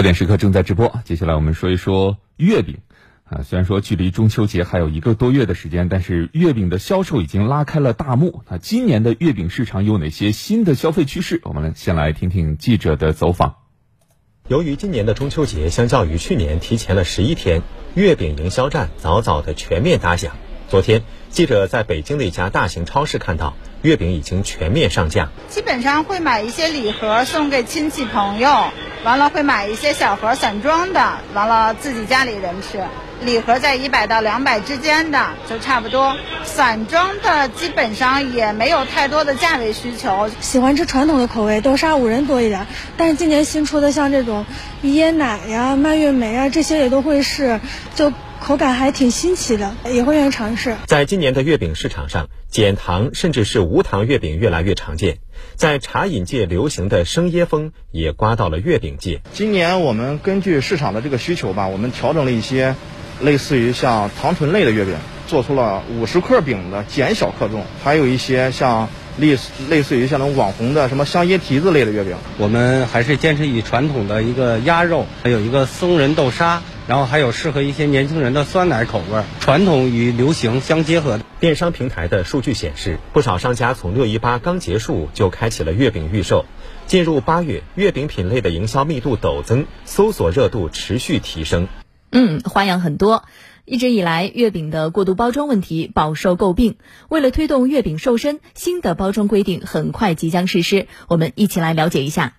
焦点时刻正在直播，接下来我们说一说月饼。啊，虽然说距离中秋节还有一个多月的时间，但是月饼的销售已经拉开了大幕。那今年的月饼市场有哪些新的消费趋势？我们先来听听记者的走访。由于今年的中秋节相较于去年提前了十一天，月饼营销战早早的全面打响。昨天，记者在北京的一家大型超市看到，月饼已经全面上架。基本上会买一些礼盒送给亲戚朋友，完了会买一些小盒散装的，完了自己家里人吃。礼盒在一百到两百之间的就差不多，散装的基本上也没有太多的价位需求。喜欢吃传统的口味，豆沙五仁多一点。但是今年新出的像这种椰奶呀、蔓越莓啊，这些也都会试，就口感还挺新奇的，也会愿意尝试。在今年的月饼市场上，减糖甚至是无糖月饼越来越常见。在茶饮界流行的生椰风也刮到了月饼界。今年我们根据市场的这个需求吧，我们调整了一些。类似于像糖醇类的月饼，做出了五十克饼的减小克重，还有一些像类似类似于像那种网红的什么香椰提子类的月饼。我们还是坚持以传统的一个鸭肉，还有一个松仁豆沙，然后还有适合一些年轻人的酸奶口味，传统与流行相结合。电商平台的数据显示，不少商家从六一八刚结束就开启了月饼预售。进入八月，月饼品类的营销密度陡增，搜索热度持续提升。嗯，花样很多。一直以来，月饼的过度包装问题饱受诟病。为了推动月饼瘦身，新的包装规定很快即将实施。我们一起来了解一下。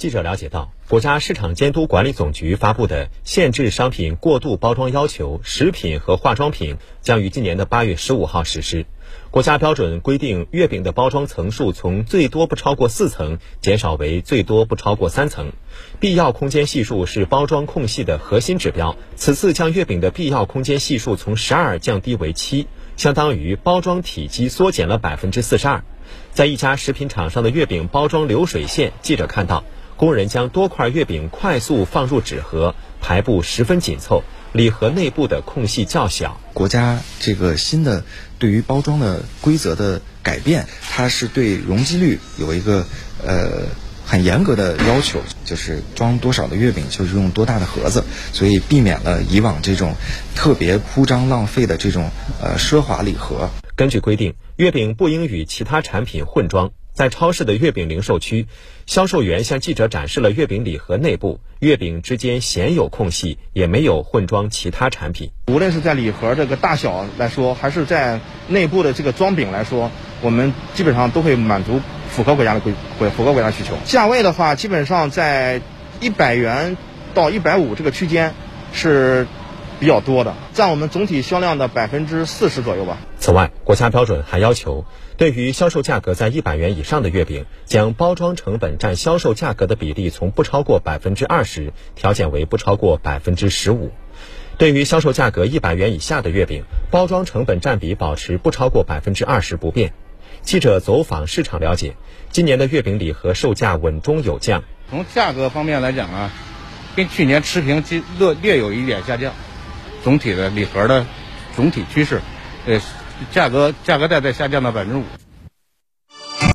记者了解到，国家市场监督管理总局发布的《限制商品过度包装要求》，食品和化妆品将于今年的八月十五号实施。国家标准规定，月饼的包装层数从最多不超过四层减少为最多不超过三层，必要空间系数是包装空隙的核心指标。此次将月饼的必要空间系数从十二降低为七，相当于包装体积缩减了百分之四十二。在一家食品厂商的月饼包装流水线，记者看到，工人将多块月饼快速放入纸盒，排布十分紧凑。礼盒内部的空隙较小。国家这个新的对于包装的规则的改变，它是对容积率有一个呃很严格的要求，就是装多少的月饼就是用多大的盒子，所以避免了以往这种特别铺张浪费的这种呃奢华礼盒。根据规定，月饼不应与其他产品混装。在超市的月饼零售区，销售员向记者展示了月饼礼盒内部，月饼之间鲜有空隙，也没有混装其他产品。无论是在礼盒这个大小来说，还是在内部的这个装饼来说，我们基本上都会满足符合国家的规规，符合国家需求。价位的话，基本上在一百元到一百五这个区间是。比较多的，占我们总体销量的百分之四十左右吧。此外，国家标准还要求，对于销售价格在一百元以上的月饼，将包装成本占销售价格的比例从不超过百分之二十调减为不超过百分之十五；对于销售价格一百元以下的月饼，包装成本占比保持不超过百分之二十不变。记者走访市场了解，今年的月饼礼盒售价稳中有降。从价格方面来讲啊，跟去年持平，略略有一点下降。总体的礼盒的总体趋势，呃，价格价格带在下降到百分之五。